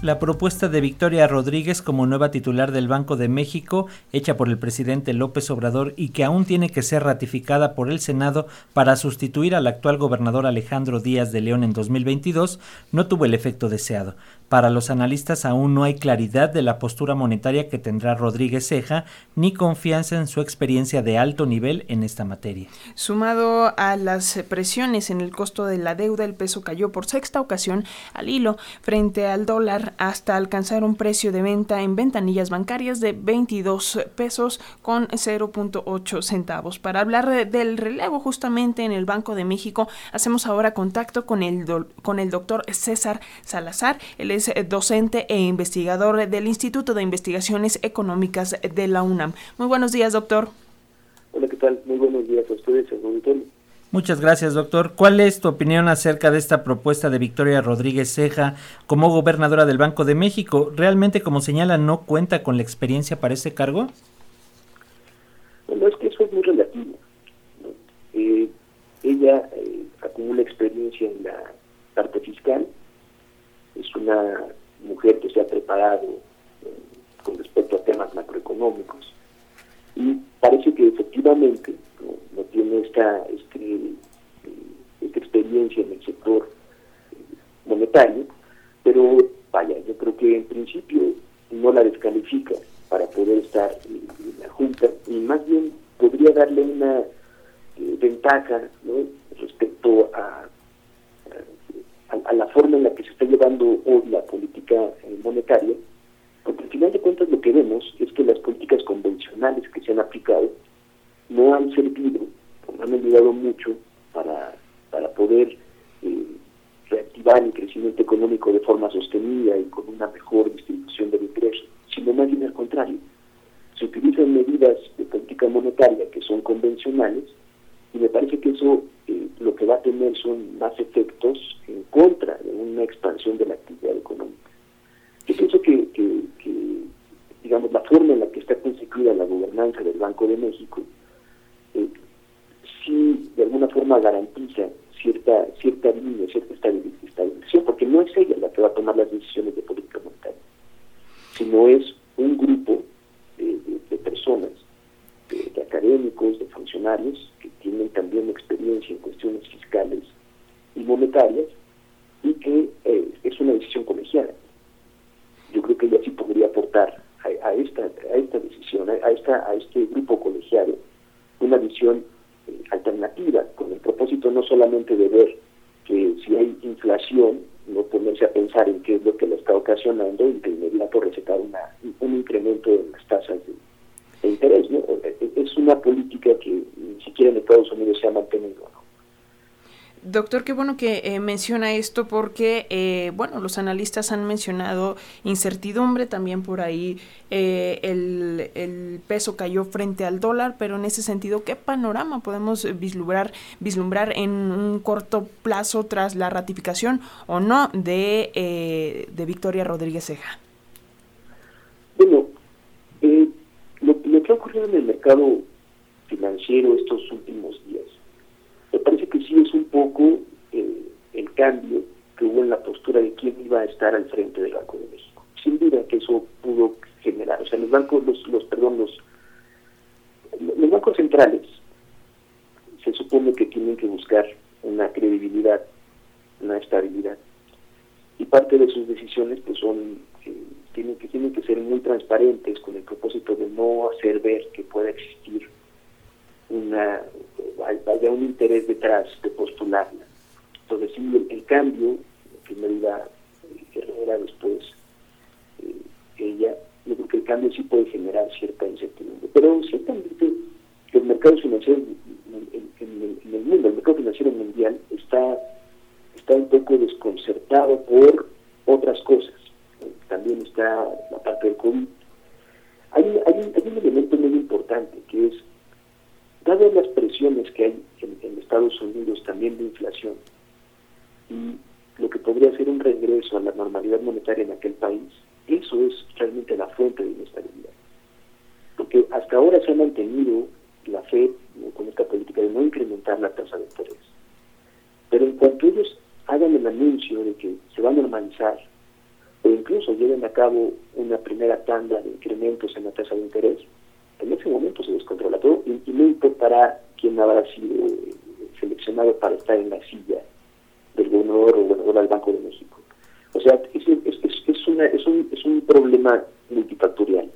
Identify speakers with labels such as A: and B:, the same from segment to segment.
A: La propuesta de Victoria Rodríguez como nueva titular del Banco de México, hecha por el presidente López Obrador y que aún tiene que ser ratificada por el Senado para sustituir al actual gobernador Alejandro Díaz de León en 2022, no tuvo el efecto deseado. Para los analistas aún no hay claridad de la postura monetaria que tendrá Rodríguez Ceja, ni confianza en su experiencia de alto nivel en esta materia.
B: Sumado a las presiones en el costo de la deuda, el peso cayó por sexta ocasión al hilo frente al dólar hasta alcanzar un precio de venta en ventanillas bancarias de 22 pesos con 0.8 centavos. Para hablar del relevo justamente en el Banco de México, hacemos ahora contacto con el, con el doctor César Salazar. Él es docente e investigador del Instituto de Investigaciones Económicas de la UNAM. Muy buenos días, doctor.
C: Hola, ¿qué tal? Muy buenos días a ustedes, Antonio.
A: Muchas gracias, doctor. ¿Cuál es tu opinión acerca de esta propuesta de Victoria Rodríguez Ceja como gobernadora del Banco de México? ¿Realmente, como señala, no cuenta con la experiencia para ese cargo?
C: Bueno, es que eso es muy relativo. Eh, ella eh, acumula experiencia en la parte fiscal, es una mujer que se ha preparado eh, con respecto a temas macroeconómicos y parece que efectivamente no, tiene esta, esta en el sector eh, monetario, pero vaya, yo creo que en principio no la descalifica para poder estar en, la Junta y más bien podría darle una eh, ventaja respecto a, a, la forma en la que se está llevando hoy la política monetaria, porque al final de cuentas lo que vemos es que las políticas convencionales que se han aplicado no han servido, no han ayudado mucho para, para poder eh, reactivar el crecimiento económico de forma sostenida y con una mejor distribución del ingreso, sino más bien al contrario. Se utilizan medidas de política monetaria que son convencionales y me parece que eso eh, lo que va a tener son más efectos en contra de una expansión de la actividad económica. Yo pienso que, que, que digamos, la forma en la que está constituida la gobernanza del Banco de México sí de alguna forma garantiza cierta línea, cierta estabilización, porque no es ella la que va a tomar las decisiones de política monetaria, sino es un grupo de, personas, de, académicos, de funcionarios, que tienen también experiencia en cuestiones fiscales y monetarias, y que eh, es una decisión colegiada. Yo creo que ella sí podría aportar a, esta a esta decisión, a, esta a este grupo colegiado, una visión eh, alternativa, con el no solamente de ver que si hay inflación, no ponerse a pensar en qué es lo que lo está ocasionando y de inmediato recetar una, un incremento en las tasas de, interés. ¿no? E, e, es una política que ni siquiera en Estados Unidos se ha mantenido.
B: Doctor, qué bueno que eh, menciona esto porque, eh, bueno, los analistas han mencionado incertidumbre, también por ahí eh, el, el, peso cayó frente al dólar, pero en ese sentido, ¿qué panorama podemos vislumbrar, vislumbrar en un corto plazo tras la ratificación o no de, de Victoria Rodríguez Ceja?
C: Bueno, lo, lo que ha ocurrido en el mercado financiero estos últimos días es un poco eh, el cambio que hubo en la postura de quién iba a estar al frente del Banco de México. Sin duda que eso pudo generar, o sea, los bancos, los, los perdón, los, los bancos centrales se supone que tienen que buscar una credibilidad, una estabilidad. Y parte de sus decisiones pues son eh, tienen que tienen que ser muy transparentes con el propósito de no hacer ver que pueda existir una haya un interés detrás de postularla. Entonces, sí, el, cambio, que me diga Herrera después, eh, ella, yo creo que el cambio sí puede generar cierta incertidumbre. Pero ciertamente el mercado financiero en, en, el mundo, el mercado financiero mundial, está, está un poco desconcertado por otras cosas. También está la parte del COVID. Hay, hay, hay un elemento muy importante que es dadas las presiones que hay en, Estados Unidos también de inflación y lo que podría ser un regreso a la normalidad monetaria en aquel país, eso es realmente la fuente de inestabilidad. Porque hasta ahora se ha mantenido la fe con esta política de no incrementar la tasa de interés. Pero en cuanto ellos hagan el anuncio de que se va a normalizar, o incluso lleven a cabo una primera tanda de incrementos en la tasa de interés, en ese momento se descontrola todo y, no importará quién habrá sido eh, seleccionado para estar en la silla del gobernador o gobernador del Banco de México. O sea, es, es, es, una, es, un, es un problema multifactorial.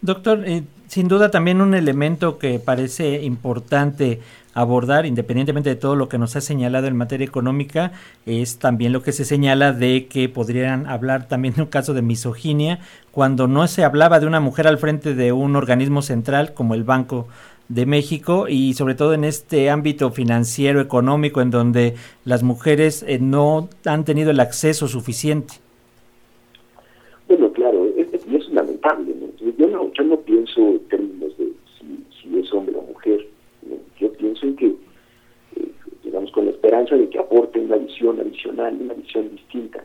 A: Doctor, eh, sin duda también un elemento que parece importante abordar, independientemente de todo lo que nos ha señalado en materia económica, es también lo que se señala de que podrían hablar también de un caso de misoginia, cuando no se hablaba de una mujer al frente de un organismo central como el Banco de México y sobre todo en este ámbito financiero, económico, en donde las mujeres eh, no han tenido el acceso suficiente.
C: Bueno, claro, es, es lamentable. Yo, no, yo no pienso en términos de si, es hombre o mujer. Yo pienso en que, eh, digamos, con la de que aporte una visión adicional, una visión distinta,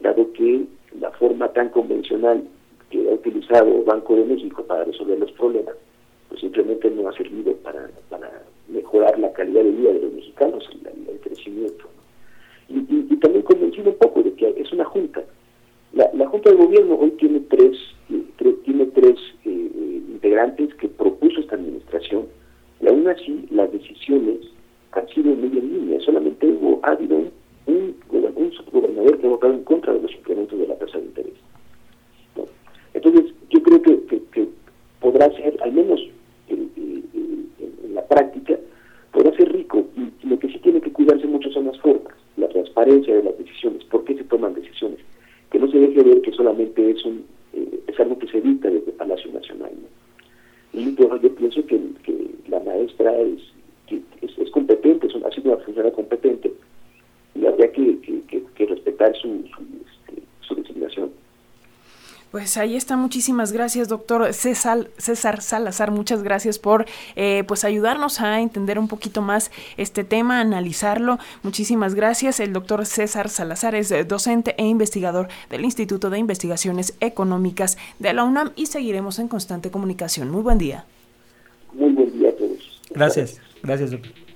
C: dado que la forma tan convencional que ha utilizado Banco de México para resolver los problemas, pues simplemente no ha servido para, para mejorar la calidad de vida de los mexicanos, el, crecimiento. Y, y, también convencido un poco de que es una junta. La, la Junta de Gobierno hoy tiene tres, eh, tiene tres eh, integrantes que propuso esta administración y aún así las decisiones han sido muy en línea. Solamente hubo, ha habido un, un, subgobernador que ha votado en contra de los incrementos de la tasa de interés. Entonces, yo creo que, que, podrá ser, al menos en, la práctica, podrá ser rico y, lo que sí tiene que cuidarse mucho son las formas, la transparencia de las decisiones, por qué se toman decisiones, que no se deje ver que solamente es un eh, es algo que se evita desde Palacio Nacional. Y yo, yo pienso que, la maestra es, es, competente, es ha sido una funcionaria competente y habría que, que respetar su, su, este, su designación.
B: Pues ahí está, muchísimas gracias, doctor César, César Salazar, muchas gracias por eh, pues ayudarnos a entender un poquito más este tema, analizarlo. Muchísimas gracias. El doctor César Salazar es eh, docente e investigador del Instituto de Investigaciones Económicas de la UNAM y seguiremos en constante comunicación. Muy buen día.
C: Muy buen día a todos.
A: Gracias, gracias, doctor.